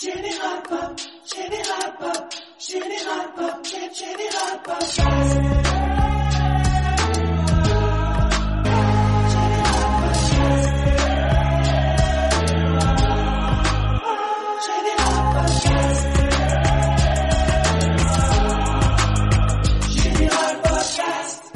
Shimmy hop up, shimmy hop up, shimmy hop up, shimmy hop up.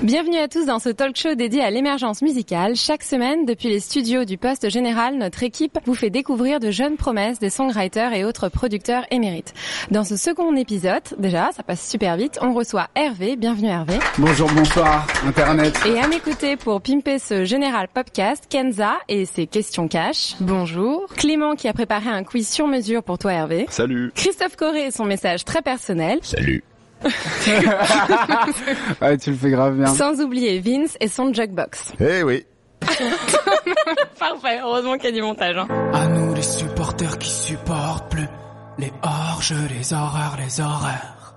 Bienvenue à tous dans ce talk show dédié à l'émergence musicale. Chaque semaine, depuis les studios du Poste Général, notre équipe vous fait découvrir de jeunes promesses des songwriters et autres producteurs émérites. Dans ce second épisode, déjà, ça passe super vite, on reçoit Hervé. Bienvenue Hervé. Bonjour, bonsoir, Internet. Et à mes côtés pour pimper ce général podcast, Kenza et ses questions cash. Bonjour. Clément qui a préparé un quiz sur mesure pour toi Hervé. Salut. Christophe Corré et son message très personnel. Salut. ouais, tu le fais grave bien. Sans oublier Vince et son jukebox. Eh oui. Parfait, heureusement qu'il y a du montage. Hein. À nous les supporters qui supportent plus les orges, les horreurs, les horreurs.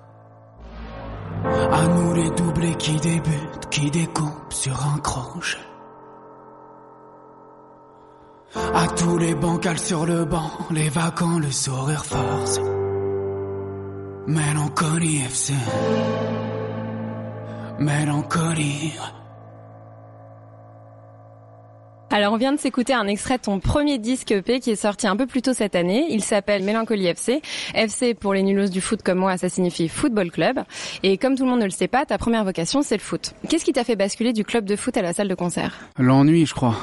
À nous les doublés qui débutent, qui découpent sur un crochet. À tous les bancals sur le banc, les vacants, le sourire forcé. Mélancolie FC. Mélancolie. Alors on vient de s'écouter un extrait de ton premier disque EP qui est sorti un peu plus tôt cette année. Il s'appelle Mélancolie FC. FC pour les nulos du foot comme moi, ça signifie football club. Et comme tout le monde ne le sait pas, ta première vocation c'est le foot. Qu'est-ce qui t'a fait basculer du club de foot à la salle de concert? L'ennui, je crois.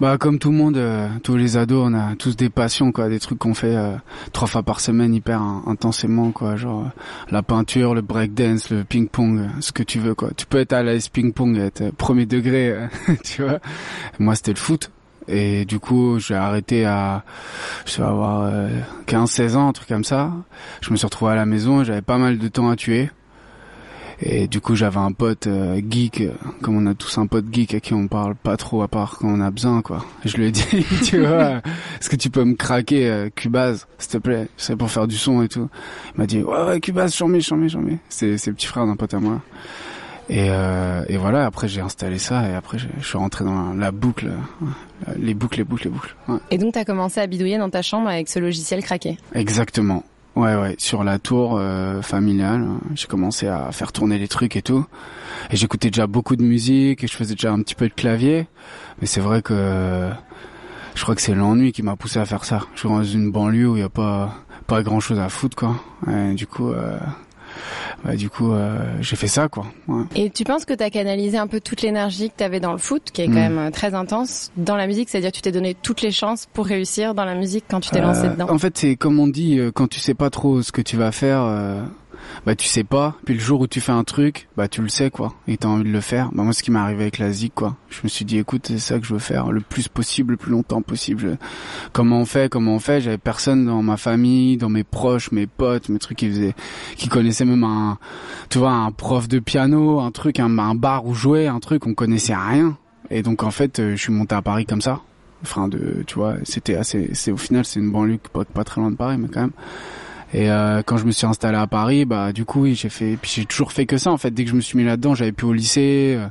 Bah comme tout le monde, euh, tous les ados, on a tous des passions quoi, des trucs qu'on fait euh, trois fois par semaine hyper in- intensément quoi, genre euh, la peinture, le breakdance, le ping-pong, ce que tu veux quoi. Tu peux être à l'aise ping-pong, être premier degré, tu vois. Moi c'était le foot. Et du coup, j'ai arrêté à, je avoir 15-16 ans, un truc comme ça. Je me suis retrouvé à la maison, j'avais pas mal de temps à tuer. Et du coup, j'avais un pote euh, geek, euh, comme on a tous un pote geek à qui on parle pas trop à part quand on a besoin, quoi. Je lui ai dit, tu vois, est-ce que tu peux me craquer euh, Cubase, s'il te plaît? C'est pour faire du son et tout. Il m'a dit, ouais, ouais, Cubase, j'en mets, j'en mets, j'en mets. C'est c'est le petit frère d'un pote à moi. Et, euh, et voilà, après j'ai installé ça et après je je suis rentré dans la boucle, euh, les boucles, les boucles, les boucles. Ouais. Et donc t'as commencé à bidouiller dans ta chambre avec ce logiciel craqué? Exactement. Ouais, ouais, sur la tour euh, familiale, euh, j'ai commencé à faire tourner les trucs et tout. Et j'écoutais déjà beaucoup de musique et je faisais déjà un petit peu de clavier. Mais c'est vrai que je crois que c'est l'ennui qui m'a poussé à faire ça. Je suis dans une banlieue où il y a pas grand chose à foutre quoi. Du coup, euh, bah, du coup, euh, j'ai fait ça quoi. Ouais. Et tu penses que t'as canalisé un peu toute l'énergie que t'avais dans le foot, qui est quand Mm. même euh, très intense, dans la musique, c'est-à-dire que tu t'es donné toutes les chances pour réussir dans la musique quand tu t'es lancé Euh, dedans? En fait, c'est comme on dit, quand tu sais pas trop ce que tu vas faire, bah tu sais pas. Puis le jour où tu fais un truc, bah tu le sais quoi. Et t'as envie de le faire. Bah moi, ce qui m'est arrivé avec la zik quoi. Je me suis dit, écoute, c'est ça que je veux faire le plus possible, le plus longtemps possible. Comment on fait, comment on fait? J'avais personne dans ma famille, dans mes proches, mes potes, mes trucs qui faisaient, qui connaissaient même un, tu vois, un prof de piano, un truc, un, un bar où jouer, un truc, on connaissait rien. Et donc en fait, euh, je suis monté à Paris comme ça enfin de tu vois c'était assez c'est au final c'est une banlieue pas, pas très loin de Paris mais quand même et euh, quand je me suis installé à Paris bah du coup oui j'ai fait puis j'ai toujours fait que ça en fait. Dès que je me suis mis là-dedans j'avais plus au lycée euh,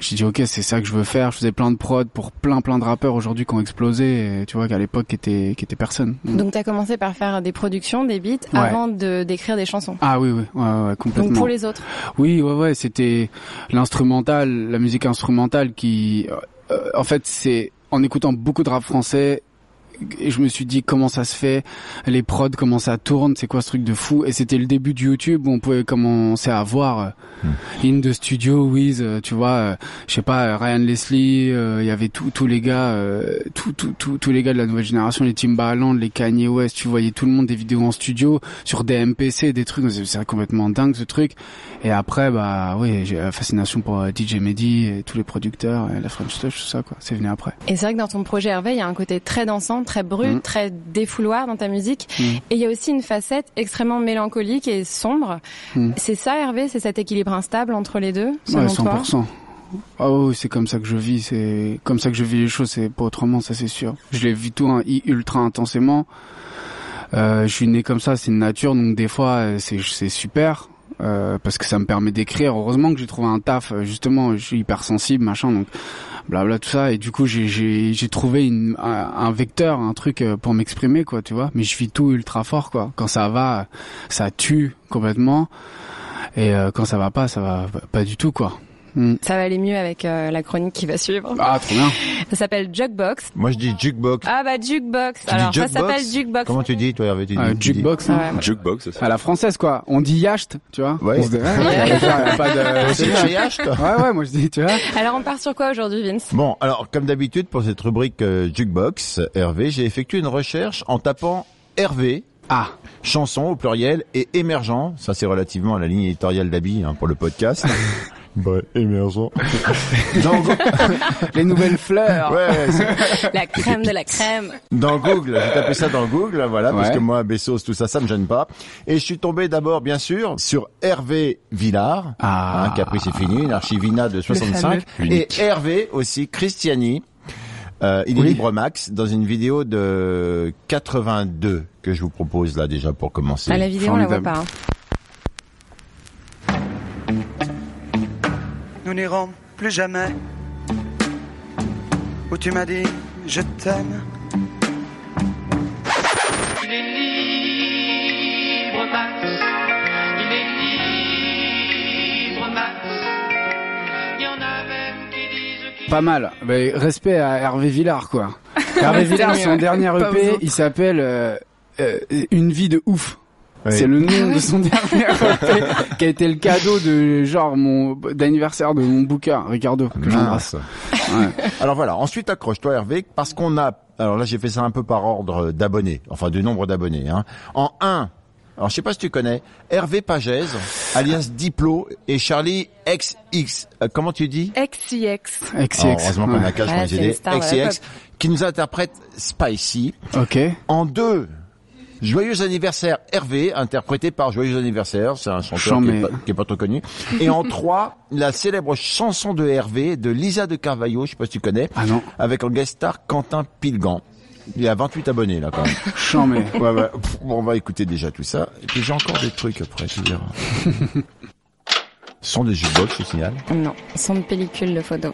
j'ai dit ok c'est ça que je veux faire. Je faisais plein de prod pour plein plein de rappeurs aujourd'hui qui ont explosé et tu vois qu'à l'époque qui était qui était personne Donc t'as commencé par faire des productions, des beats, Ouais. avant de d'écrire des chansons. ah oui oui. Ouais, ouais, complètement Donc pour les autres. Oui, ouais, ouais, c'était l'instrumental, la musique instrumentale qui, euh, en fait, c'est en écoutant beaucoup de rap français et je me suis dit comment ça se fait, les prods, comment ça tourne, c'est quoi ce truc de fou? Et c'était le début de YouTube où on pouvait commencer à voir euh, In the Studio, Wiz, euh, tu vois, euh, je sais pas, euh, Ryan Leslie, euh, il y avait tous tous les gars, euh, tous tous tous tous les gars de la nouvelle génération, les Timbaland, les Kanye West, tu voyais tout le monde des vidéos en studio sur des MPC, des trucs, c'est complètement dingue ce truc. Et après, bah oui, j'ai la fascination pour DJ Mehdi et tous les producteurs, et la French Touch, tout ça quoi, c'est venu après. Et c'est vrai que dans ton projet Hervé, il y a un côté très dansant, très brut, Mm. très défouloir dans ta musique. Mm. Et il y a aussi une facette extrêmement mélancolique et sombre. Mm. C'est ça, Hervé, c'est cet équilibre instable entre les deux, selon Ouais, toi? 100%. Ah oui, c'est comme ça que je vis, c'est comme ça que je vis les choses, c'est pas autrement, ça c'est sûr. Je l'ai vu tout hein, ultra intensément. Euh, je suis né comme ça, c'est une nature, donc des fois euh, c'est super euh, parce que ça me permet d'écrire. Heureusement que j'ai trouvé un taf, euh, justement, je suis hypersensible, machin, donc blabla tout ça. Et du coup j'ai trouvé une, un, vecteur, un truc euh, pour m'exprimer quoi, tu vois. Mais je vis tout ultra fort quoi. Quand ça va, ça tue complètement. Et quand ça va pas, ça va pas du tout quoi. Mm. Ça va aller mieux avec euh, la chronique qui va suivre. Ah, trop bien. Ça s'appelle Jukebox. Moi, je dis jukebox. Ah bah Jukebox. Tu Alors dis ça jukebox s'appelle Jukebox. Comment tu dis, toi, Hervé tu dis, Euh, tu dis- jukebox, hein. Ouais. Jukebox, ça. À la française, quoi. On dit yacht, tu vois. Ouais. On se dit, pas de... C'est Yacht, Ouais, ouais, moi je dis, tu vois. Alors on part sur quoi aujourd'hui, Vince? Bon, alors, comme d'habitude, pour cette rubrique euh, Jukebox, Hervé, j'ai effectué une recherche en tapant Hervé, Ah, chanson au pluriel, et émergent. Ça, c'est relativement à la ligne éditoriale d'Abi hein, pour le podcast. ouais, émergent. Dans, Go- les nouvelles fleurs. ouais, c'est- La crème de la crème. dans Google, j'ai tapé ça dans Google, voilà, parce Ouais. que moi, Bessos, tout ça, ça me gêne pas. Et je suis tombé d'abord, bien sûr, sur Hervé Villard, Ah. hein, qui a pris c'est fini, une archivina de 65, et Hervé aussi, Christiani, euh, il est libre max, dans une vidéo de 82 que je vous propose là déjà pour commencer. Ah, la vidéo, on la voit Formidable. pas. hein. Nous n'irons plus jamais où tu m'as dit je t'aime. Il est libre, Max. Il est libre, Max. Il y en a même qui disent Pas mal. Mais respect à Hervé Villard, quoi. Hervé Villard, son dernier EP, autres. il s'appelle euh, euh, Une vie de ouf. Oui. C'est le nom de son dernier EP, qui a été le cadeau de genre mon d'anniversaire de mon booker, Ricardo, que j'embrasse. Ouais. Alors voilà, ensuite accroche-toi Hervé, parce qu'on a, alors là j'ai fait ça un peu par ordre d'abonnés, enfin du nombre d'abonnés. Hein. En 1, alors je sais pas si tu connais, Hervé Pagès, alias Diplo, et Charlie XX, euh, comment tu dis XCX. Oh, XX. Heureusement qu'on a cash Ouais, pour les aider. XCX, qui nous interprète Spicy. Ok. En 2, Joyeux anniversaire Hervé, interprété par Joyeux anniversaire, c'est un chanteur qui est, pas, qui est pas trop connu. Et en 3, la célèbre chanson de Hervé de Lisa de Carvalho, je sais pas si tu connais, Ah non. avec en guest star Quentin Pilgan. Il y a 28 abonnés là quand même. Chambé. Ouais, ouais. Pff, bon, on va écouter déjà tout ça. Et puis j'ai encore des trucs après, tu verras. Sont des jukebox, je signale. Non, son de pellicule de photo.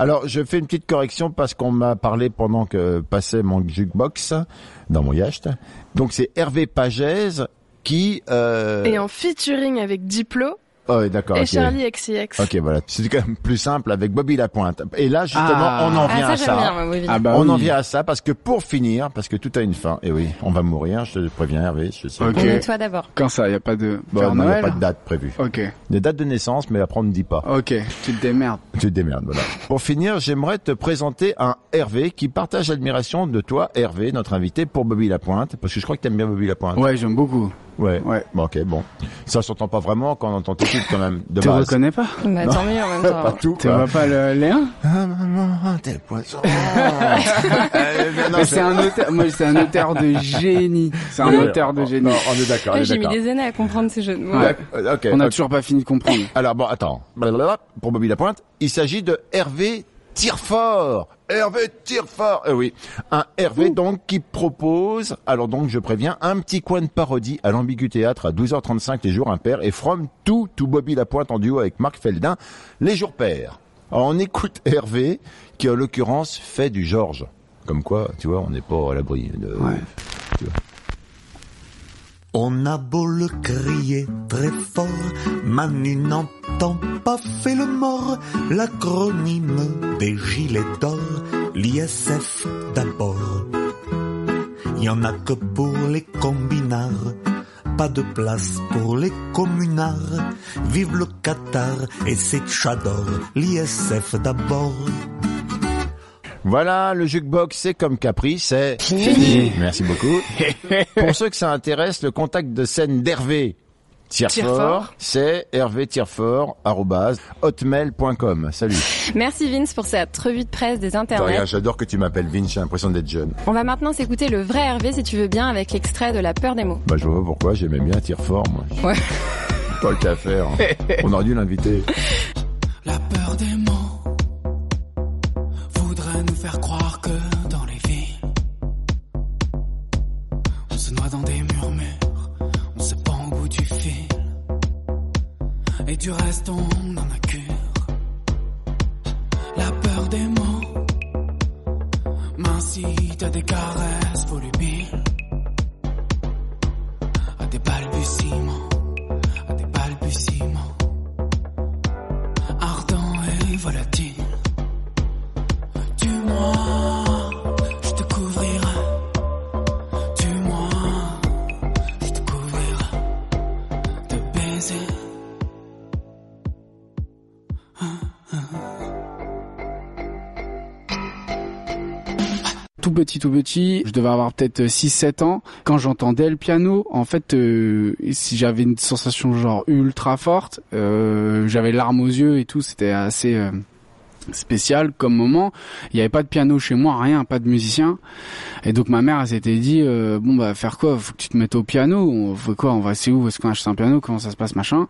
Alors, je fais une petite correction parce qu'on m'a parlé pendant que passait mon jukebox dans mon yacht. Donc c'est Hervé Pagès qui... Euh... Et en featuring avec Diplo Oh, ouais, d'accord. et ok. Charlie XCX. Ok, voilà. C'est quand même plus simple avec Bobby Lapointe. Et là, justement, Ah. on en Ah, vient ça à j'aime ça. bien, moi, oui, Ah bah on en vient à ça parce que pour finir, parce que tout a une fin. Et oui, on va mourir, je te préviens Hervé. Je sais. Ok. On est toi d'abord. Quand ça, y a pas de Bon, non, il a pas de date prévue. Ok. Des dates de naissance, mais après on ne dit pas. Ok. Tu te démerdes. Tu te démerdes, voilà. Pour finir, j'aimerais te présenter un Hervé qui partage l'admiration de toi, Hervé, notre invité, pour Bobby Lapointe, parce que je crois que t'aimes bien Bobby Lapointe. Ouais, j'aime beaucoup. Ouais. Ouais. Bon, ok, bon. Ça s'entend pas vraiment quand on entend tes titres quand même. De Tu base. reconnais pas Bah, tant mieux en même temps. Pas tout. Tu quoi. vois pas le Léa Ah, maman, t'es le poisson. Euh, non, Mais c'est un auteur, moi c'est un auteur de génie. C'est un auteur de génie. Non, on est d'accord, on Ouais, est J'ai mis d'accord. des années à comprendre ces jeux de mots. Ouais. Euh, Ok. On n'a ok. toujours pas fini de comprendre. Alors bon, attends. Blablabla, Pour Bobby Lapointe, il s'agit de Hervé Tirefort. Hervé Tirefort. Eh oui. Un Hervé donc qui propose, alors donc je préviens, un petit coin de parodie à l'Ambigu Théâtre à 12h35 les jours impairs et from tout, tout Bobby Lapointe en duo avec Marc Feldin les jours pairs. Alors on écoute Hervé qui en l'occurrence fait du Georges. Comme quoi, tu vois, on n'est pas à l'abri de... Ouais. On a beau le crier très fort, Manu n'entend pas fait le mort. L'acronyme des gilets d'or, l'ISF d'abord. Y en a que pour les combinards, pas de place pour les communards. Vive le Qatar et ses tchadors, l'ISF d'abord. Voilà, le jukebox, c'est comme Capri, c'est Fini. Merci beaucoup. Pour ceux que ça intéresse, le contact de scène d'Hervé Tirefort, c'est hervétirefort@hotmail.com. Salut. Merci Vince pour cette revue de presse des internets. J'adore que tu m'appelles Vince, j'ai l'impression d'être jeune. On va maintenant s'écouter le vrai Hervé si tu veux bien avec l'extrait de La peur des mots. Bah, je vois pas pourquoi, j'aimais bien Tirefort, moi. Ouais. Pas le qu'à faire. On aurait dû l'inviter. La peur et du reste on en a cure. La peur des mots m'incite à des caresses volubiles, tout petit, je devais avoir peut-être 6-7 ans. Quand j'entendais le piano, en fait, euh, si j'avais une sensation genre ultra forte, euh, j'avais larmes aux yeux et tout, c'était assez euh, spécial comme moment. Il n'y avait pas de piano chez moi, rien, pas de musicien. Et donc ma mère s'était dit, euh, bon bah faire quoi? Faut que tu te mettes au piano. On fait quoi? On va c'est où? Est-ce qu'on achète un piano? Comment ça se passe? Machin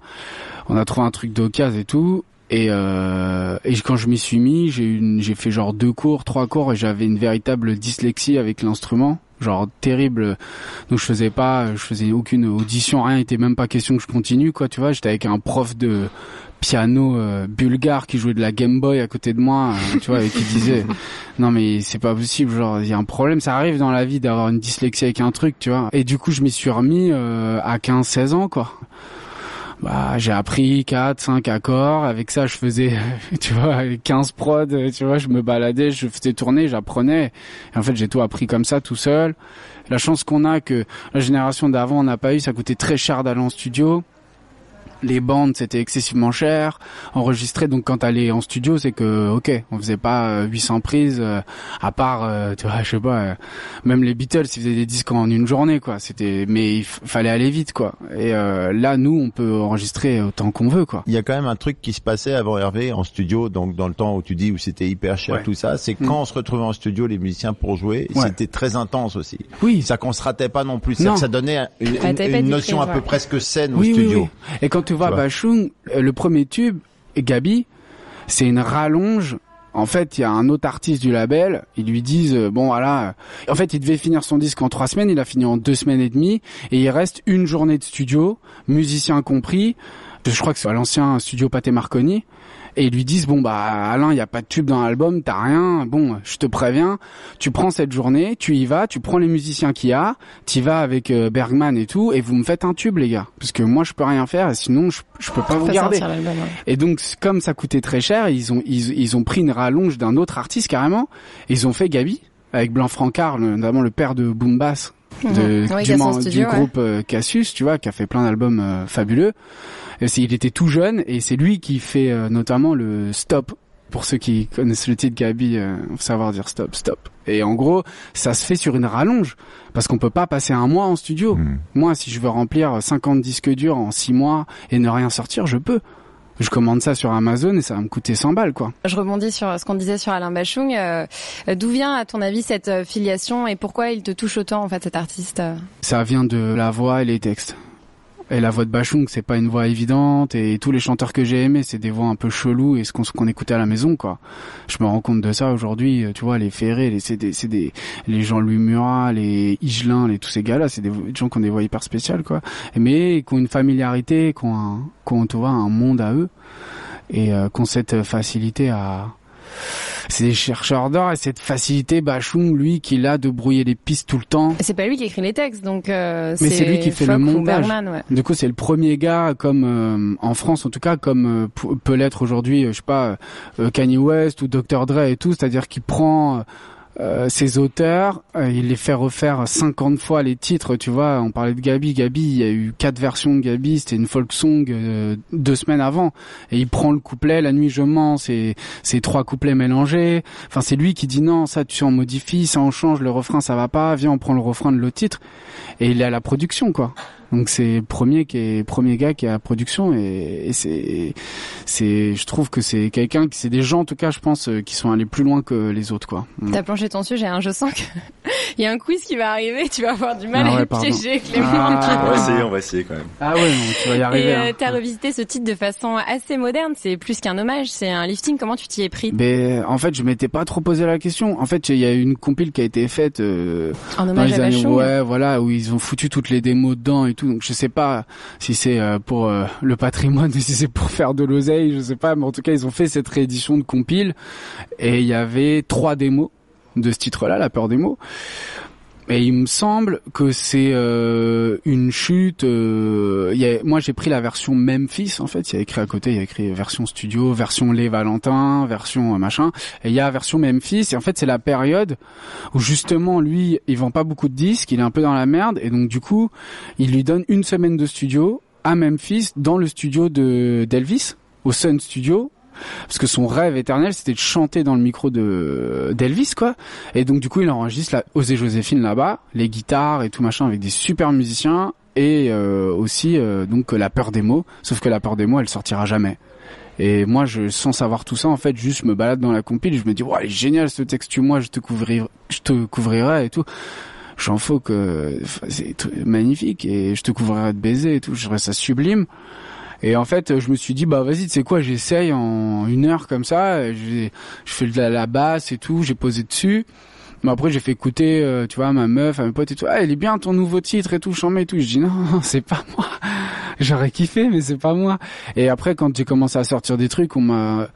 On a trouvé un truc d'occasion et tout. Et, euh, et quand je m'y suis mis, j'ai fait genre deux cours, trois cours et j'avais une véritable dyslexie avec l'instrument, genre terrible. Donc je faisais pas, je faisais aucune audition, rien. Il était même pas question que je continue quoi, tu vois. J'étais avec un prof de piano euh, bulgare qui jouait de la Game Boy à côté de moi, euh, tu vois, et qui disait non mais c'est pas possible, genre il y a un problème, ça arrive dans la vie d'avoir une dyslexie avec un truc, tu vois. Et du coup je m'y suis remis euh, à 15-16 ans quoi bah j'ai appris 4 5 accords. Avec ça je faisais tu vois 15 prods tu vois je me baladais je faisais tourner j'apprenais. En fait j'ai tout appris comme ça tout seul. La chance qu'on a que la génération d'avant on n'a pas eu ça coûtait très cher d'aller en studio les bandes c'était excessivement cher enregistrer donc quand t'allais en studio c'est que ok on faisait pas euh, 800 prises euh, à part euh, tu vois je sais pas euh, même les Beatles ils faisaient des disques en une journée quoi c'était mais il fallait aller vite quoi et euh, là nous on peut enregistrer autant qu'on veut quoi Il y a quand même un truc qui se passait avant Hervé en studio, donc dans le temps où tu dis où c'était hyper cher Ouais. tout ça, c'est Mm. quand on se retrouvait en studio, les musiciens pour jouer, Ouais. c'était très intense aussi. oui Ça qu'on se ratait pas non plus, Non. ça, donnait un- une, notion un peu ouais. presque saine au oui, oui, studio. oui. Et quand tu vois. Bachung, euh, le premier tube, Gabi, c'est une rallonge. En fait, il y a un autre artiste du label. Ils lui disent euh, bon voilà. euh, En fait, il devait finir son disque en trois semaines. Il a fini en deux semaines et demie. Et il reste une journée de studio, musicien compris. Je crois que c'est à l'ancien studio Pathé Marconi. Et ils lui disent bon bah Alain, il y a pas de tube dans l'album, t'as rien. Bon, je te préviens, tu prends cette journée, tu y vas, tu prends les musiciens qu'il y a, tu vas avec euh, Bergman et tout, et vous me faites un tube les gars, parce que moi je peux rien faire, et sinon je, je peux pas vous garder. Et donc comme ça coûtait très cher, ils ont ils, ils ont pris une rallonge d'un autre artiste carrément, et ils ont fait Gabi avec Blanc Francard, notamment le père de Boom Bass de, Mhm. Ouais, du, qui a son man- studio, du ouais. groupe euh, Cassius, tu vois, qui a fait plein d'albums euh, fabuleux. Et c'est- il était tout jeune et c'est lui qui fait euh, notamment le Stop Pour ceux qui connaissent le titre Gabi, euh, faut savoir dire stop, stop. Et en gros, ça se fait sur une rallonge parce qu'on peut pas passer un mois en studio. Hmm. Moi, si je veux remplir 50 disques durs en 6 mois et ne rien sortir, je peux. Je commande ça sur Amazon et ça va me coûter 100 balles, quoi. Je rebondis sur ce qu'on disait sur Alain Bachung. Euh, D'où vient, à ton avis, cette euh, filiation et pourquoi il te touche autant, en fait, cet artiste euh? Ça vient de la voix et les textes. Et la voix de Bachung, c'est pas une voix évidente. Et tous les chanteurs que j'ai aimés, c'est des voix un peu cheloues et ce qu'on qu'on écoutait à la maison, quoi. Je me rends compte de ça aujourd'hui. euh, Tu vois, les Ferré, les, c'est des, des, les Jean-Louis Murat, les Higelin, les tous ces gars-là, c'est des gens qui ont des voix hyper spéciales, quoi. Mais qui ont une familiarité, qui ont, un, qui ont, tu un monde à eux et euh, qui ont cette facilité à c'est des chercheurs d'or et cette facilité Bachung lui qui a de brouiller les pistes tout le temps C'est pas lui qui écrit les textes, donc euh, Mais c'est lui qui fait le Fock montage. Bergman, ouais. Du coup, c'est le premier gars, comme euh, en France en tout cas, comme euh, peut l'être aujourd'hui, je sais pas, euh, Kanye West ou Dr Dre et tout, c'est-à-dire qu'il prend euh, ses auteurs, euh, il les fait refaire 50 fois les titres, tu vois. On parlait de Gabi, Gabi, il y a eu quatre versions de Gabi, c'était une folk song euh, deux semaines avant, et il prend le couplet, la nuit je mens, c'est trois couplets mélangés. Enfin, c'est lui qui dit non, ça tu en modifies, ça en change, le refrain ça va pas, viens on prend le refrain de l'autre titre, et il est à la production quoi. Donc c'est le premier qui est premier gars qui est à la production et, et c'est c'est je trouve que c'est quelqu'un qui c'est des gens en tout cas je pense euh, qui sont allés plus loin que les autres quoi. Mm. T'as planché ton sujet, hein, je sens que il y a un quiz qui va arriver, tu vas avoir du mal Ah à ouais, le pardon. piéger, Clément. Ah. On va essayer, on va essayer quand même. Ah ouais, non, tu vas y arriver. Et hein. euh, t'as revisité ce titre de façon assez moderne, c'est plus qu'un hommage, c'est un lifting, comment tu t'y es pris Mais en fait, je m'étais pas trop posé la question. En fait, il y a une compile qui a été faite euh, En dans hommage les à années ouais, voilà, où ils ont foutu toutes les démos dedans et Donc je sais pas si c'est euh, pour euh, le patrimoine ou si c'est pour faire de l'oseille, je sais pas, mais en tout cas, ils ont fait cette réédition de compile et il y avait trois démos de ce titre-là, La peur des mots. Et il me semble que c'est euh, une chute. euh, y a- moi, j'ai pris la version Memphis. En fait, il y a écrit à côté, il y a écrit version studio, version Les Valentin, version euh, machin. Et il y a version Memphis. Et en fait, c'est la période où justement lui, il vend pas beaucoup de disques, il est un peu dans la merde. Et donc du coup, il lui donne une semaine de studio à Memphis, dans le studio de d'Elvis, au Sun Studio, parce que son rêve éternel c'était de chanter dans le micro de d'Elvis quoi. Et donc du coup il enregistre la Osée Joséphine là-bas les guitares et tout machin avec des super musiciens. Et euh, aussi euh, donc la peur des mots. Sauf que la peur des mots elle sortira jamais. Et moi je sans savoir tout ça en fait juste me balade dans la compile je me dis ouais il est génial ce texte moi je te couvrirai je te couvrirai et tout. J'en faut que c'est magnifique et je te couvrirai de baisers et tout je ça sublime et en fait, je me suis dit, bah vas-y, tu sais quoi, j'essaye en une heure comme ça. Je, fais de la, basse et tout, j'ai posé dessus. Mais après, j'ai fait écouter, euh, tu vois, ma meuf, à mes potes et tout. Ah, il est bien ton nouveau titre et tout, j'en mets et tout. Je dis non, non, c'est pas moi. J'aurais kiffé, mais c'est pas moi. Et après, quand j'ai commencé à sortir des trucs, on m'a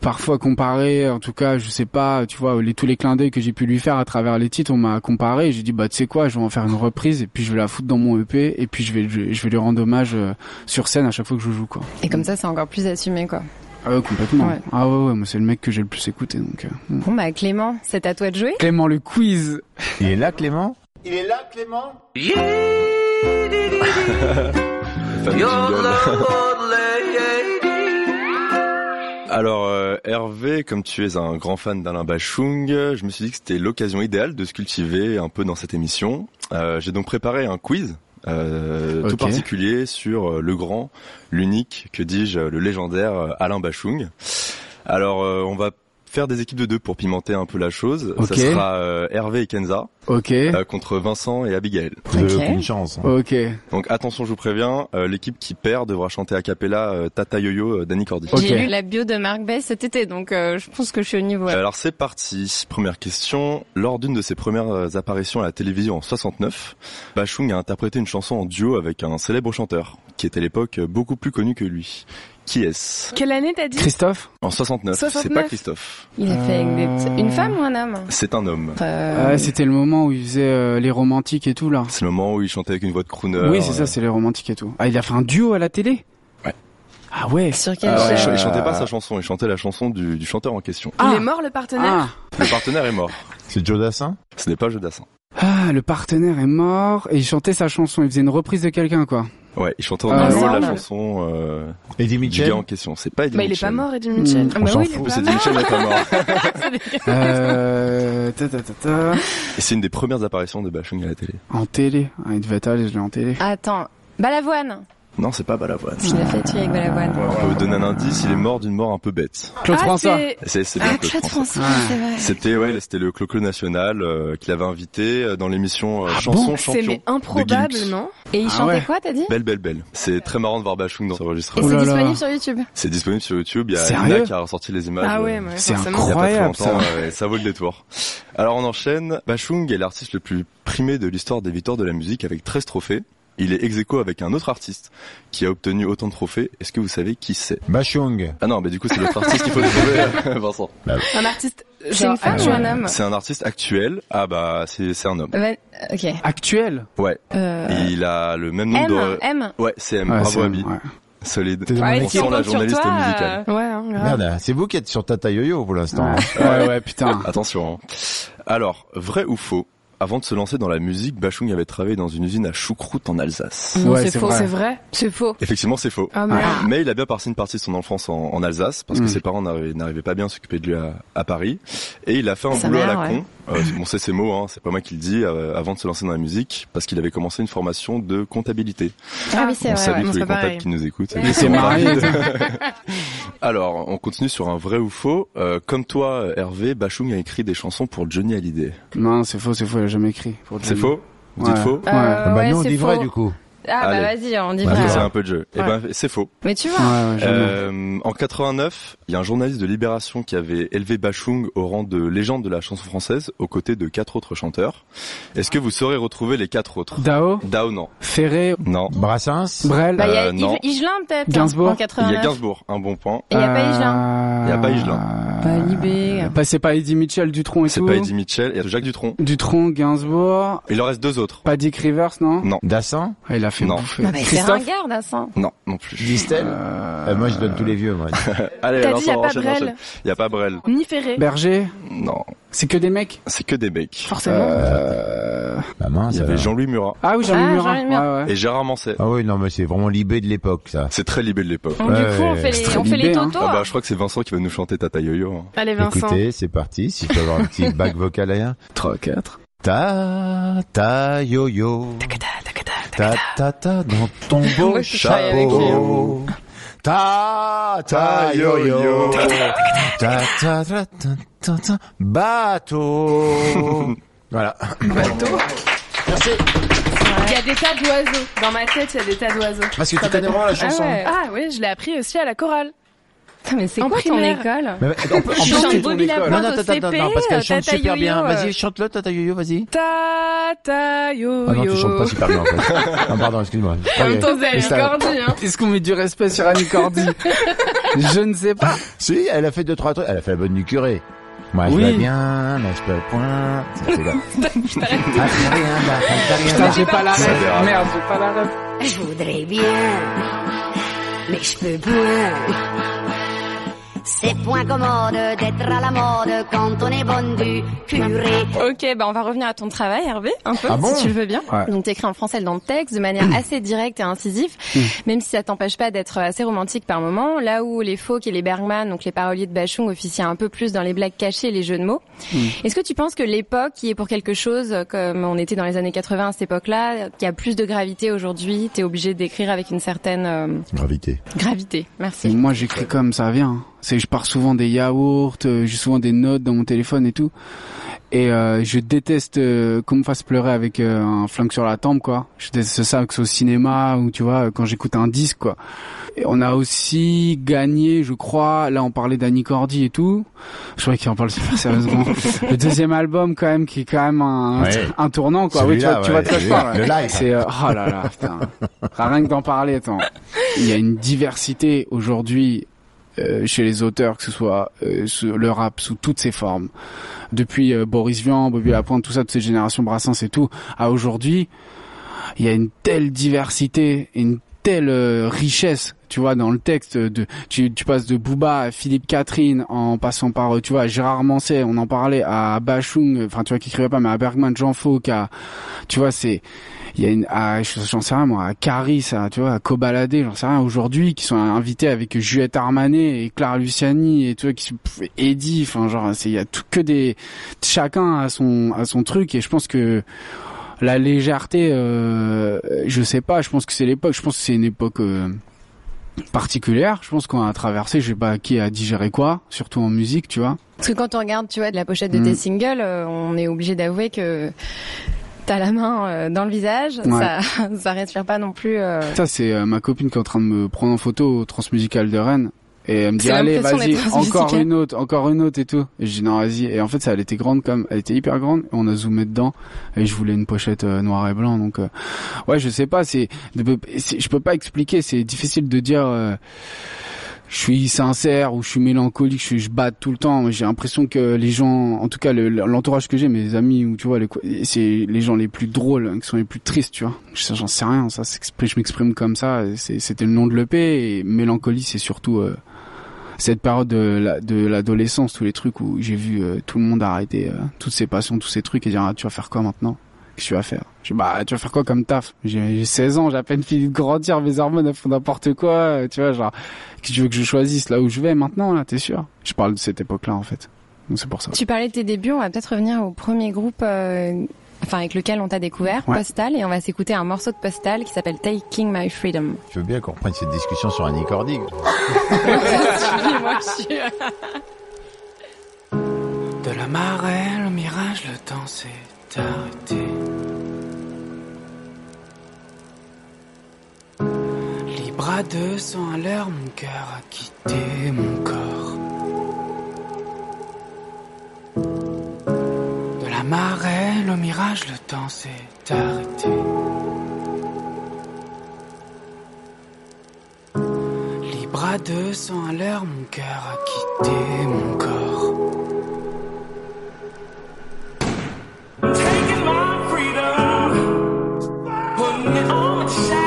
parfois comparé, en tout cas, je sais pas, tu vois, les, tous les clins d'œil que j'ai pu lui faire à travers les titres, on m'a comparé. et J'ai dit, bah tu sais quoi, je vais en faire une reprise et puis je vais la foutre dans mon EP et puis je vais, je, je vais lui rendre hommage euh, sur scène à chaque fois que je joue, quoi. Et comme ça, c'est encore plus assumé, quoi. Ah ouais, complètement. Ouais. Ah ouais, ouais, moi c'est le mec que j'ai le plus écouté, donc. euh. Bon bah Clément, c'est à toi de jouer. Clément le quiz. Il est là, Clément? Il est là, Clément? Alors euh, Hervé, comme tu es un grand fan d'Alain Bachung, je me suis dit que c'était l'occasion idéale de se cultiver un peu dans cette émission. Euh, J'ai donc préparé un quiz euh, tout particulier sur euh, le grand, l'unique, que dis-je, le légendaire euh, Alain Bachung. Alors euh, on va faire des équipes de deux pour pimenter un peu la chose. Ok. Ça sera euh, Hervé et Kenza Ok. euh, contre Vincent et Abigail. Vous avez Ok. aucune chance. hein. Ok. Donc attention, je vous préviens, euh, l'équipe qui perd devra chanter a cappella euh, Tata Yo-Yo euh, d'Annie Cordy. Ok. J'ai lu la bio de Marc Bay cet été, donc euh, je pense que je suis au niveau. Alors c'est parti. Première question. Lors d'une de ses premières apparitions à la télévision en 69, Bachung a interprété une chanson en duo avec un célèbre chanteur, qui était à l'époque beaucoup plus connu que lui. Qui est-ce Quelle année t'as dit Christophe En 69. C'est 69. pas Christophe. Il a fait avec des- une femme ou un homme C'est un homme. Euh, Ah, C'était le moment où il faisait euh, les romantiques et tout là. C'est le moment où il chantait avec une voix de crooner. oui, c'est ça, euh, c'est les romantiques et tout. Ah, il a fait un duo à la télé Ouais. Ah ouais. Sur quelle Alors, il, ch- chaîne il chantait pas sa chanson, il chantait la chanson du, du chanteur en question. Il Ah. est mort le partenaire Ah. Le partenaire est mort. C'est Joe Dassin Ce n'est pas Jeu Dassin. Ah, le partenaire est mort et il chantait sa chanson. Il faisait une reprise de quelqu'un quoi. Ouais, il chantait en Ah, duo la chanson euh, Eddie du Mitchell gars en question. C'est pas Eddie Bah, il est Mitchell. pas mort, Eddie Mitchell. Mm. Ah, bah s'en oui, fout, pas C'est mort. Eddie Mitchell n'est pas mort. Euh, ta, ta, ta, ta. Et c'est une des premières apparitions de Bachung à la télé. En télé. Ah, il devait être allé, je l'ai en télé. Attends, Balavoine. Non, c'est pas Balavoine. Je l'ai fait tuer avec Balavoine. On peut vous donner un indice, il est mort d'une mort un peu bête. Claude Ah, François. c'est- C'est c'est bien Ah, Claude Claude François. François, Ouais. c'est vrai. C'était ouais, c'était le Clo-Clo national euh, qu'il avait invité euh, dans l'émission euh, Ah Chanson bon C'est Champion. mais de improbable, non Et il Ah chantait ouais. quoi, t'as dit Belle, belle, belle. C'est très marrant de voir Bachung dans ce Et registre. Oh c'est là. disponible sur YouTube. C'est disponible sur YouTube. Il y a Lina qui a ressorti les images. Ah euh, ouais, ouais, C'est forcément. il y a pas très Incroyable, longtemps, ça. ça vaut le détour. Alors on enchaîne. Bachung est l'artiste le plus primé de l'histoire des victoires de la musique avec 13 trophées. Il est ex aequo avec un autre artiste qui a obtenu autant de trophées. Est-ce que vous savez qui c'est? Bachung. Ah non, mais du coup c'est l'autre artiste qu'il faut trouver, Vincent. Un artiste. C'est une femme ou actuel. un homme? C'est un artiste actuel. Ah bah c'est c'est un homme. Van- Ok. Actuel? Ouais. Euh, il a le même nombre M, de... M. Ouais, c'est M. Ouais, Bravo ouais. Solide. Ouais, On sent la journaliste toi, musicale. Ouais, hein. Merde, hein, c'est vous qui êtes sur Tata Yo-Yo pour l'instant. Ouais, ouais, ouais, putain. Attention. hein. Alors, vrai ou faux? Avant de se lancer dans la musique, Bachung avait travaillé dans une usine à choucroute en Alsace. Non, Ouais, c'est c'est faux. vrai. C'est vrai C'est faux. Effectivement, c'est faux. Ah merde. Mais il a bien passé une partie de son enfance en, en Alsace parce que Mm. ses parents n'arrivaient n'arrivaient pas bien à s'occuper de lui à, à Paris. Et il a fait un Sa boulot à la ouais. con. Euh, bon, c'est ses mots, hein, c'est pas moi qui le dis, euh, avant de se lancer dans la musique, parce qu'il avait commencé une formation de comptabilité. Ah oui, c'est On vrai. salue ouais. tous les comptables pareil. qui nous écoutent. Ouais. Ils C'est de- Alors, on continue sur un vrai ou faux. Euh, comme toi, Hervé, Bachung a écrit des chansons pour Johnny Hallyday. Non, c'est faux, c'est faux, jamais écrit. pour C'est faux? Vous dites Ouais. faux? Euh, Ah bah ouais, nous on dit vrai faux. du coup. Ah bah vas-y, on dit Bah, vrai. C'est un peu de jeu. Eh Ouais. ben, c'est faux. Mais tu vois. Ouais. Euh, en 89, il y a un journaliste de Libération qui avait élevé Bachung au rang de légende de la chanson française, aux côtés de quatre autres chanteurs. Est-ce que vous saurez retrouver les quatre autres? Dao, Dao, non. Ferré, Non. Brassens? Brel? Bah, il y a Euh, non. Yves- peut-être. Gainsbourg. Il y a Il y 89. a Gainsbourg, un bon point. Et il y a pas Higelin. Euh, Il y a pas Higelin. Bah, Libé. Bah, c'est pas Eddie Mitchell, Dutronc et C'est tout. pas Eddie Mitchell, il y a Jacques Dutronc. Dutronc, Gainsbourg, Il en reste deux autres. pas Dick Rivers, non? Non. Dassin? Ah, Il a fait Non. bouffer. Non, mais c'est Christophe ringard, Dassin. Non, non plus. Distel. Euh, Euh, moi je donne tous les vieux moi. Allez, T'as alors, dit, y a on pas enchaîne, Brel. y a pas Brel. Ni Ferré. Berger, Non. c'est que des mecs. C'est que des mecs. Forcément. Euh... Bah mince. Il y avait. Jean-Louis Murat Ah oui, Jean-Louis Ah, Murat. Jean-Louis Murat. Ouais, ouais. et Gérard Manset. Ah oui non mais c'est vraiment l'IB de l'époque ça. C'est très libé de l'époque. Donc, du coup, on fait les, on fait les libé, hein. totos. Ah bah, je crois que c'est Vincent qui va nous chanter Tata Yo-Yo. hein. Allez, Vincent. Écoutez, c'est parti. Si je peux avoir un petit bac vocal à 3, 4. Ta ta yo yo. Ta ta ta dans ton beau chapeau. Ta ta yo yo. Ta ta ta ta ta ta bateau. Voilà. Merci. Il y a des tas d'oiseaux. Dans ma tête, il y a des tas d'oiseaux. Parce que tu connais vraiment la chanson. ouais. Ah oui, je l'ai appris aussi à la chorale. Putain, mais c'est En quoi ton primaire. école Mais, mais, on peut- Tu on peut- chantes Bobby ton école. Lapointe Non, non, au attends, non, parce qu'elle chante Tata super bien. Yo-Yo. Vas-y, chante-le, Tata Yo-Yo, vas-y. Ta ta yo Ah non, yo. tu chantes pas super bien, en fait. Non, pardon, excuse-moi. En même temps, c'est Cordy, hein. Est-ce qu'on met du respect sur Annie Cordy Je ne sais pas. Si, elle a fait deux, trois trucs. Elle a fait la bonne du curé. Moi, je Oui. vais bien, non, je peux point. Ça, c'est là. Ah, bah, Putain, j'ai pas la rêve. Merde, j'ai pas la rêve. Je voudrais bien, mais je peux point. C'est point commode d'être à la mode quand on est bonne du curé. Ok, bah on va revenir à ton travail, Hervé, un peu, Ah bon si tu le veux bien. Ouais. Donc t'écris en français dans le texte de manière assez directe et incisive, même si ça t'empêche pas d'être assez romantique par moment. Là où les Faux et les Bergman, donc les paroliers de Bachung, officient un peu plus dans les blagues cachées et les jeux de mots. Est-ce que tu penses que l'époque qui est pour quelque chose, comme on était dans les années 80 à cette époque-là, qui a plus de gravité aujourd'hui, t'es obligé d'écrire avec une certaine euh, Gravité. gravité Et Merci. moi, j'écris comme ça vient. C'est, je pars souvent des yaourts, euh, j'ai souvent des notes dans mon téléphone et tout. Et euh, je déteste euh, qu'on me fasse pleurer avec euh, un flingue sur la tempe, quoi. Je déteste ça, que ce soit au cinéma ou tu vois, quand j'écoute un disque, quoi. Et on a aussi gagné, je crois, là on parlait d'Annie Cordy et tout. Je crois qu'il en parle super sérieusement. le deuxième album, quand même, qui est quand même un, Ouais. un tournant, quoi. Oui, tu vois, Celui-là, tu vois ouais, de quoi je parle. C'est, euh, oh là là, putain. Rien que d'en parler, attends. Il y a une diversité aujourd'hui euh, chez les auteurs, que ce soit euh, le rap sous toutes ses formes, depuis euh, Boris Vian, Bobby Lapointe, tout ça, toutes ces générations Brassens et tout, à aujourd'hui, il y a une telle diversité, une telle euh, richesse, tu vois, dans le texte. De, tu, tu passes de Booba à Philippe Catherine, en passant par, euh, tu vois, Gérard Manset, on en parlait, à Bachung, enfin, tu vois, qui écrivait pas, mais à Bergman, Jean Fauque, tu vois, c'est, il y a une, à, j'en sais rien moi, à Caris, à, tu vois, à Cobaladé, j'en sais rien, aujourd'hui, qui sont invités avec Juliette Armanet et Clara Luciani et tu vois, qui Eddie, enfin genre, c'est, il y a tout que des, chacun a son, a son truc et je pense que la légèreté, euh, je sais pas, je pense que c'est l'époque, je pense que c'est une époque, euh, particulière. Je pense qu'on a traversé, je sais pas qui a digéré quoi, surtout en musique, tu vois. Parce que quand on regarde, tu vois, de la pochette de Mm. tes singles, euh, on est obligé d'avouer que t'as la main euh, dans le visage, Ouais. ça, ça respire pas non plus. euh, Ça, c'est euh, ma copine qui est en train de me prendre en photo au Transmusical de Rennes. Et elle me dit, allez, vas-y, encore une autre, encore une autre et tout. Et je dis, non, vas-y. Et en fait, ça, elle était grande comme, elle était hyper grande. Et on a zoomé dedans. Et je voulais une pochette euh, noir et blanc. Donc, euh, ouais, je sais pas, c'est- je peux pas expliquer. C'est difficile de dire, euh, je suis sincère ou je suis mélancolique, je, suis- je tout le temps. J'ai l'impression que les gens, en tout cas le- l'entourage que j'ai, mes amis ou tu vois, c'est les gens les plus drôles, hein, qui sont les plus tristes, tu vois. J'en sais rien, ça je m'exprime comme ça. C'était le nom de l'EP et mélancolie, c'est surtout euh, cette période de la- de l'adolescence, tous les trucs où j'ai vu euh, tout le monde arrêter euh, toutes ses passions, tous ces trucs et dire ah, tu vas faire quoi maintenant? Que tu vas faire? Je dis, bah tu vas faire quoi comme taf? J'ai j'ai 16 ans, j'ai à peine fini de grandir, mes hormones elles font n'importe quoi, euh, tu vois, genre que tu veux que je choisisse là où je vais maintenant là, t'es sûr? Je parle de cette époque-là en fait. Donc c'est pour ça. Tu parlais de tes débuts, on va peut-être revenir au premier groupe euh, enfin avec lequel on t'a découvert, Ouais. Postal, et on va s'écouter un morceau de Postal qui s'appelle Taking My Freedom. Je veux bien qu'on reprenne cette discussion sur Annie Cordy. Moi, je suis- De la marelle au mirage, le temps s'est arrêté. Libre à 200 à l'heure, mon cœur a quitté mon corps. De la marelle au mirage, le temps s'est arrêté. Libre à 200 à l'heure, mon cœur a quitté mon corps. shine.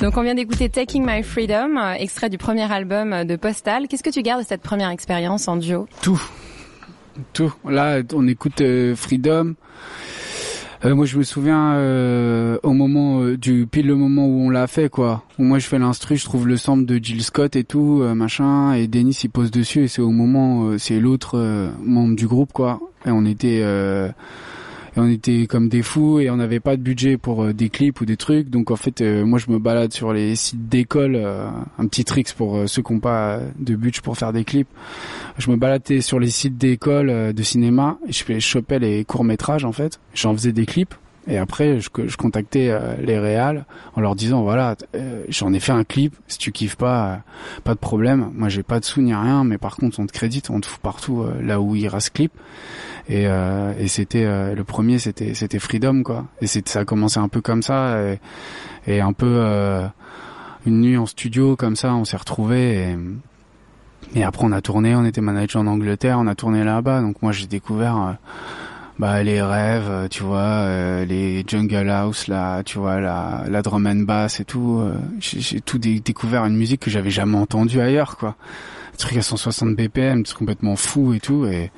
Donc on vient d'écouter Taking My Freedom, euh, extrait du premier album euh, de Postal. Qu'est-ce que tu gardes de cette première expérience en duo? Tout. Tout. Là, on écoute euh, Freedom. Euh, moi, je me souviens euh, au moment du pile le moment où on l'a fait, quoi. Moi, je fais l'instru, je trouve le sample de Jill Scott et tout, machin, et Dennis il pose dessus, et c'est au moment, c'est l'autre membre du groupe, quoi. Et on était, et on était comme des fous, et on n'avait pas de budget pour euh, des clips ou des trucs. Donc en fait, euh, moi, je me balade sur les sites d'école, euh, un petit tricks pour ceux qui n'ont pas de budget pour faire des clips. Je me baladais sur les sites d'école de cinéma et je chopais les courts métrages en fait. J'en faisais des clips et après je, je contactais euh, les réals en leur disant voilà euh, j'en ai fait un clip si tu kiffes pas euh, pas de problème. Moi j'ai pas de sous ni rien mais par contre on te crédite on te fout partout euh, là où il reste clip. Et, euh, et c'était euh, le premier c'était c'était Freedom quoi. Et ça a commencé un peu comme ça et, et un peu une nuit en studio comme ça on s'est retrouvés et et après, on a tourné, on était manager en Angleterre, on a tourné là-bas. Donc moi, j'ai découvert bah, les rêves, euh, tu vois, euh, les jungle house, là, tu vois, la, la drum and bass et tout. euh, j'ai tout dé- découvert une musique que j'avais jamais entendue ailleurs, quoi. Un truc à 160 BPM, c'est complètement fou et tout. Et,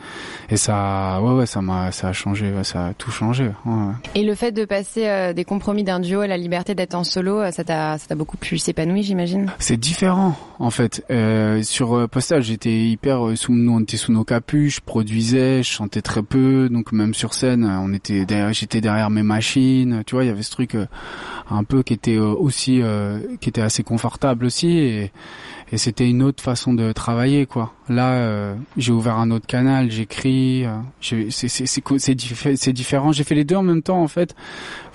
et ça, ouais, ouais, ça m'a, ça a changé, ouais, ça a tout changé. ouais. Et le fait de passer euh, des compromis d'un duo à la liberté d'être en solo, ça t'a ça t'a beaucoup pu s'épanouir, j'imagine? C'est différent en fait. Euh, sur Postal, j'étais hyper sous nous, on était sous nos capuches, je produisais, je chantais très peu, donc même sur scène, euh, on était derrière, j'étais derrière mes machines. Tu vois, il y avait ce truc euh, un peu qui était euh, aussi, qui était assez confortable aussi, et c'était une autre façon de travailler quoi. Là, euh, j'ai ouvert un autre canal, j'écris, euh, c'est diffé- différent. J'ai fait les deux en même temps en fait.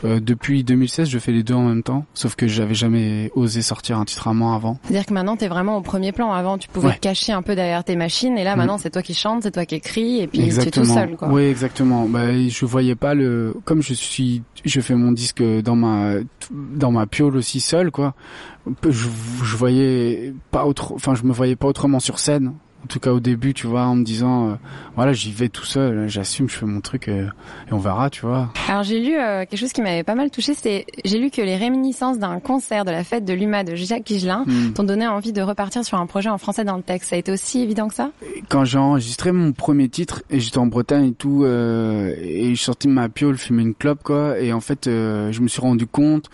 Euh, depuis 2016, je fais les deux en même temps, sauf que j'avais jamais osé sortir un titre à moi avant. C'est-à-dire que maintenant, t'es vraiment au premier plan. Avant, tu pouvais Ouais. te cacher un peu derrière tes machines, et là, Mm. maintenant, c'est toi qui chantes, c'est toi qui écris, et puis tu es tout seul, quoi. Oui, exactement. Bah, je voyais pas le, comme je suis, je fais mon disque dans ma, dans ma piole aussi seul, quoi. Je, je voyais pas autre, enfin, je me voyais pas autrement sur scène. En tout cas au début, tu vois, en me disant, euh, voilà, j'y vais tout seul, j'assume, je fais mon truc euh, et on verra, tu vois. Alors j'ai lu euh, quelque chose qui m'avait pas mal touché, c'était j'ai lu que les réminiscences d'un concert de la fête de l'UMA de Jacques Higelin Hmm. t'ont donné envie de repartir sur un projet en français dans le texte. Ça a été aussi évident que ça? Quand j'ai enregistré mon premier titre et j'étais en Bretagne et tout, euh, et je sortis ma piole, fumer une clope quoi, et en fait, euh, je me suis rendu compte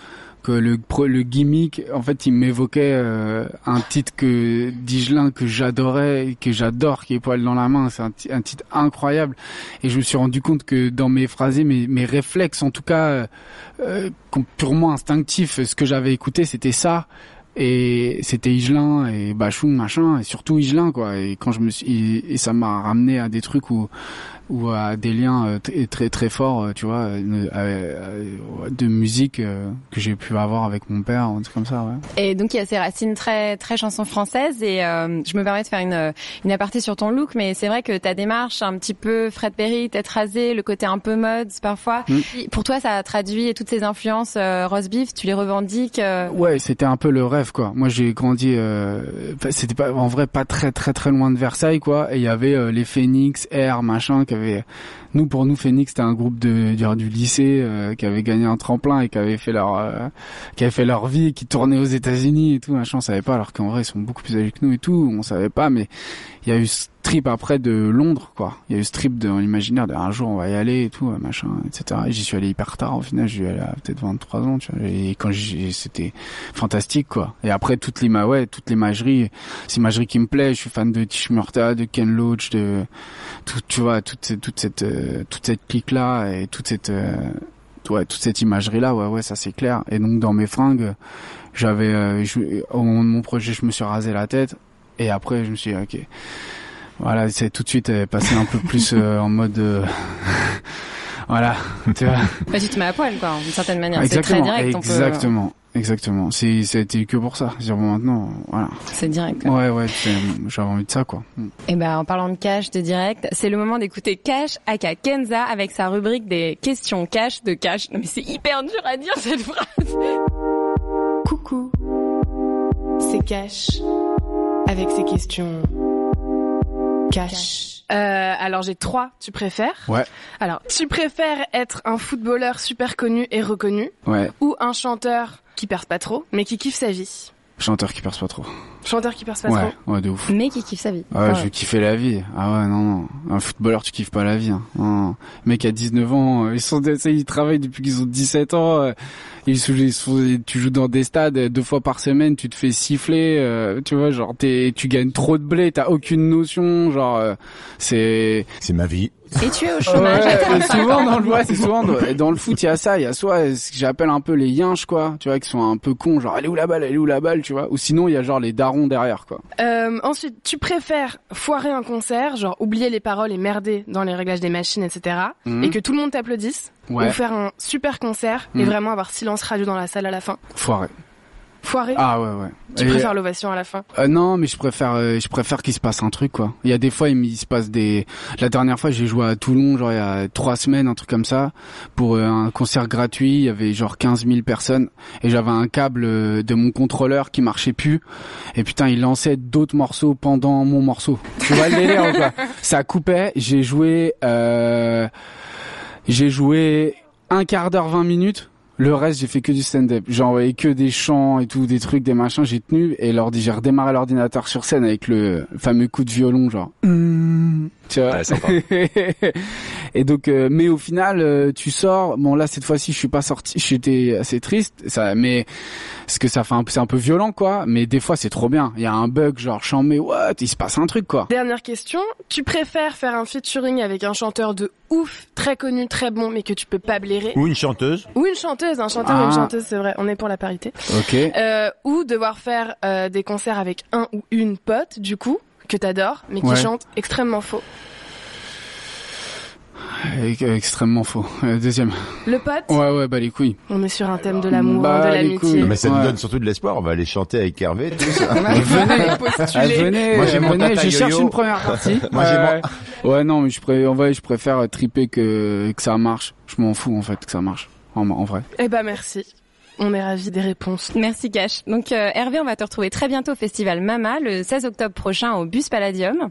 que le le gimmick, en fait, il m'évoquait euh, un titre que d'Igelin que j'adorais, que j'adore, qui est Poil dans la main. C'est un, ti- un titre incroyable, et je me suis rendu compte que dans mes phrasés, mes, mes réflexes, en tout cas, euh, euh, purement instinctifs, ce que j'avais écouté, c'était ça. Et c'était Igelin et Bachung machin et surtout Igelin quoi et quand je me suis et ça m'a ramené à des trucs où ou à des liens euh, très très très forts euh, tu vois euh, de musique euh, que j'ai pu avoir avec mon père un truc comme ça ouais Et donc il y a ces racines très très chansons françaises et euh, je me permets de faire une une aparté sur ton look mais c'est vrai que ta démarche un petit peu Fred Perry, tête rasée, le côté un peu mode parfois. Mm. Pour toi ça a traduit toutes ces influences euh, roast beef, tu les revendiques euh, Ouais, c'était un peu le rêve quoi. Moi j'ai grandi euh, c'était pas en vrai pas très très très loin de Versailles quoi et il y avait euh, les Phoenix Air machin qui avait nous pour nous Phoenix c'était un groupe du, du lycée euh, qui avait gagné un tremplin et qui avait fait leur euh, qui avait fait leur vie qui tournait aux États-Unis et tout machin, on savait pas alors qu'en vrai ils sont beaucoup plus âgés que nous et tout, on savait pas mais il y a eu ce trip après de Londres quoi. Il y a eu ce trip de l'imaginaire un jour on va y aller et tout machin etc. Et j'y suis allé hyper tard au final, j'y suis à peut-être 23 ans tu vois et quand c'était fantastique quoi. Et après toutes les ma ouais, toutes les mageries, c'est imagerie qui me plaît, je suis fan de Tish Murta, de Ken Loach, de tout tu vois toute toute cette euh, toute cette clique là et toute cette euh, ouais, toute cette imagerie là ouais ouais ça c'est clair. Et donc dans mes fringues j'avais euh, au moment de mon projet je me suis rasé la tête et après je me suis dit, OK. Voilà c'est tout de suite euh, passé un peu plus euh, en mode euh, voilà tu vois. Bah, tu te mets à poil quoi d'une certaine manière. C'est très exactement direct exactement exactement c'est c'était que pour ça c'est bon maintenant voilà c'est direct. quoi. ouais ouais j'avais envie de ça quoi Et ben en parlant de cash de direct, c'est le moment d'écouter Cash aka Kenza avec sa rubrique des questions cash de cash. Non mais c'est hyper dur à dire cette phrase. Coucou, c'est Cash avec ses questions cash. Euh, alors j'ai trois, tu préfères ouais. Alors, tu préfères être un footballeur super connu et reconnu ouais. ou un chanteur qui perce pas trop mais qui kiffe sa vie? Chanteur qui perce pas trop Chanteur qui perce pas ouais trop ouais de ouf Mais qui kiffe sa vie. Ah ouais, Ouais. je veux kiffer la vie. Ah ouais, non, non. Un footballeur, tu kiffes pas la vie. Hein. Non, mec à 19 ans, euh, ils sont, tu sais, ils travaillent depuis qu'ils ont 17 ans. euh, Ils sont, ils sont- tu joues dans des stades euh, deux fois par semaine, tu te fais siffler, euh, tu vois, genre t'es, tu gagnes trop de blé, t'as aucune notion, genre euh, c'est. C'est ma vie. Et tu es au chômage Ouais, 35 souvent ans. dans le ouais, c'est souvent dans le foot il y a ça, il y a soit ce que j'appelle un peu les yinches quoi, tu vois, qui sont un peu cons, genre elle est où la balle, elle est où la balle, tu vois, ou sinon il y a genre les darons derrière quoi. Euh, ensuite, tu préfères foirer un concert, genre oublier les paroles et merder dans les réglages des machines, etc. Mhm. Et que tout le monde t'applaudisse, Ouais. ou faire un super concert et Mhm. vraiment avoir silence radio dans la salle à la fin. Foiré. Ah ouais ouais. tu Et- préfères l'ovation à la fin. Euh, non, mais je préfère, euh, je préfère qu'il se passe un truc, quoi. Il y a des fois, il, il se passe des. La dernière fois, j'ai joué à Toulon, genre il y a trois semaines, un truc comme ça, pour euh, un concert gratuit. Il y avait genre 15 000 personnes et j'avais un câble euh, de mon contrôleur qui marchait plus. Et putain, il lançait d'autres morceaux pendant mon morceau. Tu vois le délire ou quoi Ça coupait. J'ai joué, euh, j'ai joué un quart d'heure, 20 minutes. Le reste, j'ai fait que du stand-up. J'ai envoyé que des chants et tout, des trucs, des machins. J'ai tenu et l'ordi, j'ai redémarré l'ordinateur sur scène avec le fameux coup de violon, genre. Hum, Tu vois. Ouais, sympa. et donc, euh, mais au final, euh, tu sors. Bon, là, cette fois-ci, je suis pas sorti. J'étais assez triste. Ça, mais parce que ça fait un, peu- c'est un peu violent, quoi. Mais des fois, c'est trop bien. Il y a un bug, genre, chant, mais what? Il se passe un truc, quoi. Dernière question, tu préfères faire un featuring avec un chanteur de ouf, très connu, très bon, mais que tu peux pas blairer? Ou une chanteuse. Ou une chanteuse, un chanteur ou une Ah. chanteuse, c'est vrai, on est pour la parité. Ok. Euh, ou devoir faire euh, des concerts avec un ou une pote, du coup, que t'adores, mais qui Ouais. chante extrêmement faux. Extrêmement faux. Euh, deuxième. Le pote, Ouais, ouais, bah les couilles. on est sur un thème de l'amour, Bah, de l'amitié. Mais ça Ouais. nous donne surtout de l'espoir. On va aller chanter avec Hervé, tout ça. venez. Ah, venez, Moi, j'ai mon venez, je cherche une première partie. Moi, ouais. ouais, non, mais je préfère, en vrai, je préfère triper que, que ça marche. Je m'en fous, en fait, que ça marche. En, en vrai. Eh ben merci. On est ravis des réponses. Merci Cash. Donc euh, Hervé, on va te retrouver très bientôt au festival Mama le 16 octobre prochain au Bus Palladium.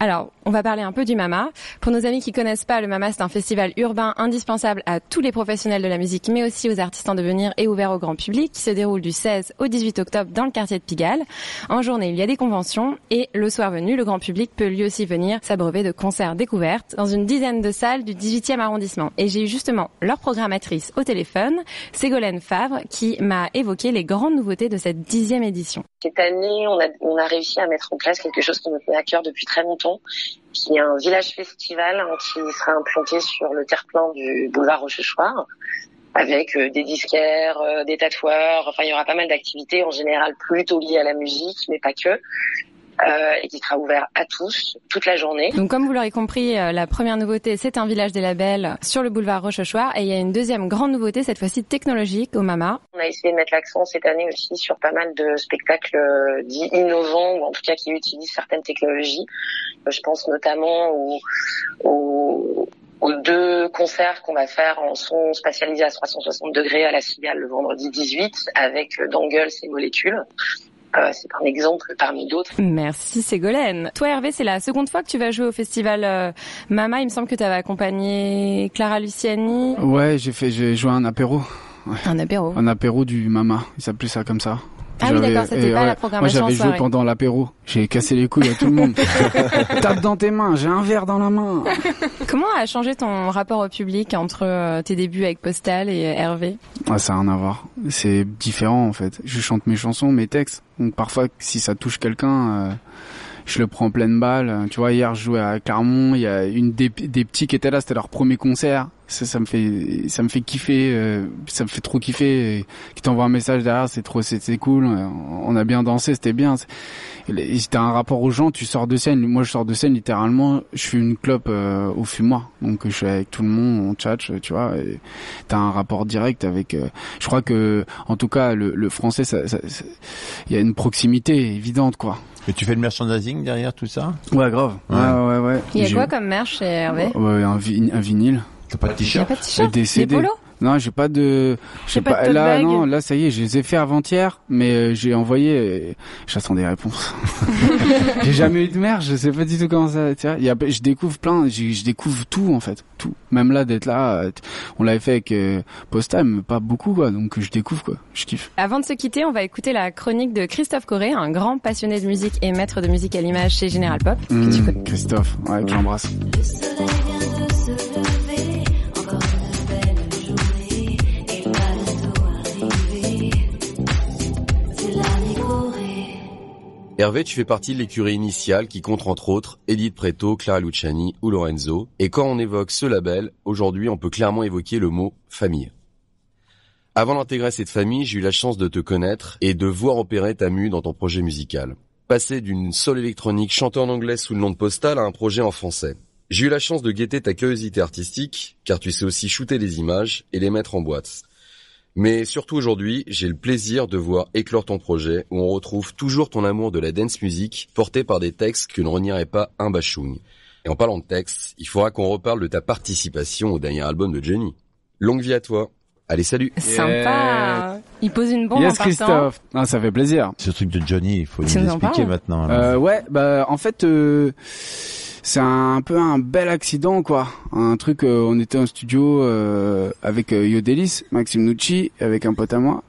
Alors, on va parler un peu du Mama. Pour nos amis qui connaissent pas, le Mama c'est un festival urbain indispensable à tous les professionnels de la musique, mais aussi aux artistes en devenir et ouvert au grand public, qui se déroule du 16 au 18 octobre dans le quartier de Pigalle. En journée, il y a des conventions et le soir venu, le grand public peut lui aussi venir s'abreuver de concerts découvertes dans une dizaine de salles du 18e arrondissement. Et j'ai eu justement leur programmatrice au téléphone, Ségolène Favre, qui m'a évoqué les grandes nouveautés de cette dixième édition. Cette année, on a, réussi à mettre en place quelque chose qui nous tenait à cœur depuis très longtemps, qui est un village festival hein, qui sera implanté sur le terre-plein du boulevard Rochechouart, avec euh, des disquaires, euh, des tatoueurs. Enfin, il y aura pas mal d'activités, en général plutôt liées à la musique, mais pas que. Euh, et qui sera ouvert à tous toute la journée. Donc comme vous l'aurez compris, euh, la première nouveauté, c'est un village des labels sur le boulevard Rochechouart. Et il y a une deuxième grande nouveauté, cette fois-ci technologique, au Mama. On a essayé de mettre l'accent cette année aussi sur pas mal de spectacles euh, dits innovants ou en tout cas qui utilisent certaines technologies. Je pense notamment aux, aux- aux deux concerts qu'on va faire en son spatialisé à 360 degrés à la Cigale le vendredi 18 avec Dangles et Molécules. Euh, c'est un exemple parmi d'autres. Merci Ségolène. Toi Hervé, c'est la seconde fois que tu vas jouer au festival euh, Mama. Il me semble que tu avais accompagné Clara Luciani. Ouais, j'ai fait, j'ai joué un apéro. Ouais. Un apéro. Un apéro du Mama. Il s'appelait ça comme ça. Ah oui, J'avais- d'accord, c'était pas la Moi, programmation j'avais en joué pendant l'apéro. J'ai cassé les couilles à tout le monde. Tape dans tes mains. J'ai un verre dans la main. Comment a changé ton rapport au public entre euh, tes débuts avec Postal et euh, Hervé? Ah, ça a rien à voir. C'est différent en fait. Je chante mes chansons, mes textes. Donc parfois, si ça touche quelqu'un, euh, je le prends en pleine balle. Tu vois, hier, je jouais à Clermont. Il y a une des, des petits qui étaient là. C'était leur premier concert. Ça, ça me fait, ça me fait kiffer. euh, ça me fait trop kiffer. Et Qui t'envoie un message derrière, c'est trop, c'est c'est cool. On a bien dansé, c'était bien. Et Si t'as un rapport aux gens, tu sors de scène. Moi, je sors de scène littéralement. Je fais une clope euh, au fumoir. Donc, je suis avec tout le monde, on tchatche, tu vois. T'as un rapport direct avec. euh, je crois que, en tout cas, le, le français, ça- ça- ça- il y a une proximité évidente, quoi. Et tu fais le merchandising derrière tout ça? Ouais, grave. Ouais, ouais, ouais. Il y a quoi comme merch chez Hervé? Ouais, un, vi- un vinyle. T'as pas de a pas de t-shirt Des polos Non, j'ai pas de. Je sais pas de pas. tote Là, bag non, là, ça y est, je les ai fait avant-hier, mais euh, j'ai envoyé. et J'attends des réponses. j'ai jamais eu de merde. Je sais pas du tout comment ça. Tu vois, il y a, je découvre plein. Je, je découvre tout en fait, tout. Même là, d'être là, euh, on l'avait fait avec euh, Postal, mais pas beaucoup, quoi. Donc je découvre, quoi. Je kiffe. Avant de se quitter, on va écouter la chronique de Christophe Corré, un grand passionné de musique et maître de musique à l'image chez General Pop. Mmh. Christophe, ouais, que j'embrasse. Hervé, tu fais partie de l'écurie initiale qui compte entre autres Edith Preto, Clara Luciani ou Lorenzo. Et quand on évoque ce label, aujourd'hui on peut clairement évoquer le mot famille. Avant d'intégrer cette famille, j'ai eu la chance de te connaître et de voir opérer ta mue dans ton projet musical. Passer d'une soul électronique chantée en anglais sous le nom de Postal à un projet en français. J'ai eu la chance de guetter ta curiosité artistique, car tu sais aussi shooter les images et les mettre en boîte. Mais surtout aujourd'hui, j'ai le plaisir de voir éclore ton projet où on retrouve toujours ton amour de la dance music porté par des textes que ne renierait pas un bachung. Et en parlant de textes, il faudra qu'on reparle de ta participation au dernier album de Jenny. Longue vie à toi. Allez, salut. Sympa. Il pose une bombe yes, en partant. Christophe. Ah, ça fait plaisir. Ce truc de Johnny, il faut nous expliquer parles maintenant. là. Euh, ouais, bah en fait euh, c'est un, peu un bel accident quoi. Un truc euh, on était en studio euh, avec euh, Yodelis, Maxime Nucci, avec un pote à moi.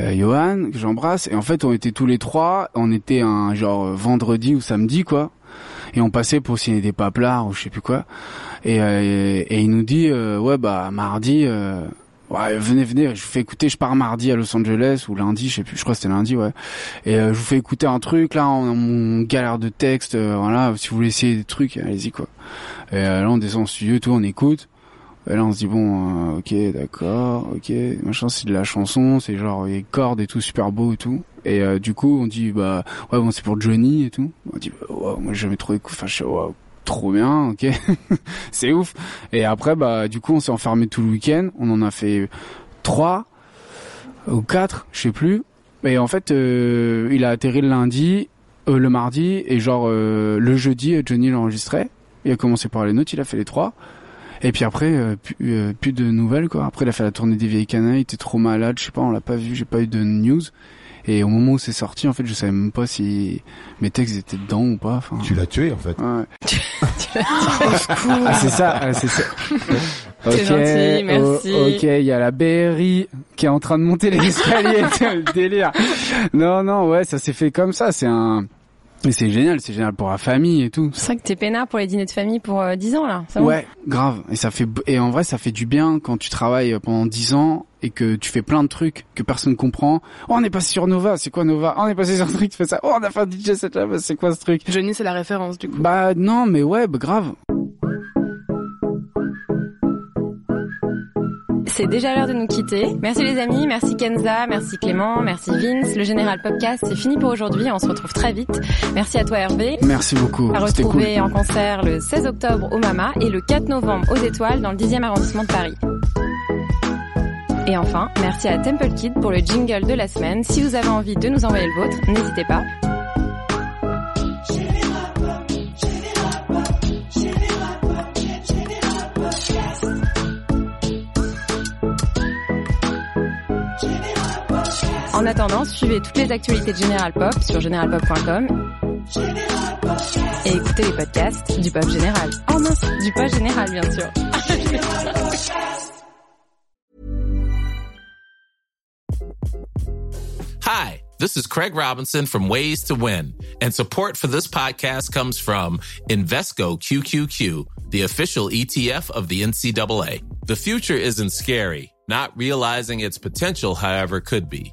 Euh, Johan, que j'embrasse et en fait on était tous les trois, on était un genre vendredi ou samedi quoi. Et on passait pour signer des paplards ou je sais plus quoi. Et, euh, et, et il nous dit ouais bah mardi Ouais, venez, venez, je vous fais écouter, je pars mardi à Los Angeles ou lundi, je sais plus, je crois que c'était lundi, ouais. Et euh, je vous fais écouter un truc, là, on, on galère de texte, euh, voilà, si vous voulez essayer des trucs, allez-y, quoi. Et euh, là, on descend en studio, tout, on écoute. Et là, on se dit, bon, euh, ok, d'accord, ok, machin, c'est de la chanson, c'est genre, les cordes et tout, super beau et tout. Et euh, du coup, on dit, bah, ouais, bon, c'est pour Johnny et tout. On dit, bah, moi, j'ai jamais trop écouté, enfin, je sais, ouais, trop bien, ok, c'est ouf. Et après, bah, du coup, on s'est enfermé tout le week-end. On en a fait trois ou quatre, je sais plus. Et en fait, euh, il a atterri le lundi, euh, le mardi, et genre euh, le jeudi, Johnny l'enregistrait. Il a commencé par les notes, il a fait les trois. Et puis après, plus, plus de nouvelles quoi. Après, il a fait la tournée des vieilles canailles, il était trop malade, je sais pas, on l'a pas vu, j'ai pas eu de news. Et au moment où c'est sorti, en fait, je savais même pas si mes textes étaient dedans ou pas. Enfin, Tu l'as tué en fait. Ouais. ah, c'est ça, ah, c'est ça. C'est gentil, merci. o- ok, il y a la BRI qui est en train de monter les escaliers, c'est le délire. Non, non, ouais, ça s'est fait comme ça. C'est un, mais c'est génial, c'est génial pour la famille et tout. C'est vrai que t'es peinard pour les dîners de famille pour euh, 10 ans là. bon Ouais, grave. Et ça fait et en vrai ça fait du bien quand tu travailles pendant 10 ans et que tu fais plein de trucs que personne comprend. Oh, on est passé sur Nova, c'est quoi Nova? Oh, on est passé sur un truc, tu fais ça. Oh, on a fait un DJ set là, c'est quoi ce truc? Johnny, c'est la référence du coup. Bah non, mais ouais, bah, grave. C'est déjà l'heure de nous quitter. Merci les amis, merci Kenza, merci Clément, merci Vince. Le Général Podcast, c'est fini pour aujourd'hui. On se retrouve très vite. Merci à toi Hervé. Merci beaucoup. À cool. retrouver en concert le 16 octobre au Mama et le 4 novembre aux Étoiles dans le 10e arrondissement de Paris. Et enfin, merci à Temple Kid pour le jingle de la semaine. Si vous avez envie de nous envoyer le vôtre, n'hésitez pas. En attendant, suivez toutes les actualités de Général Pop sur généralpop.com et écoutez les podcasts du Pop Général. Oh mince, du Pop Général bien sûr. Hi, this is Craig Robinson from Ways to Win, and support for this podcast comes from Invesco QQQ, the official ETF of the NCAA. The future isn't scary. Not realizing its potential, however, could be.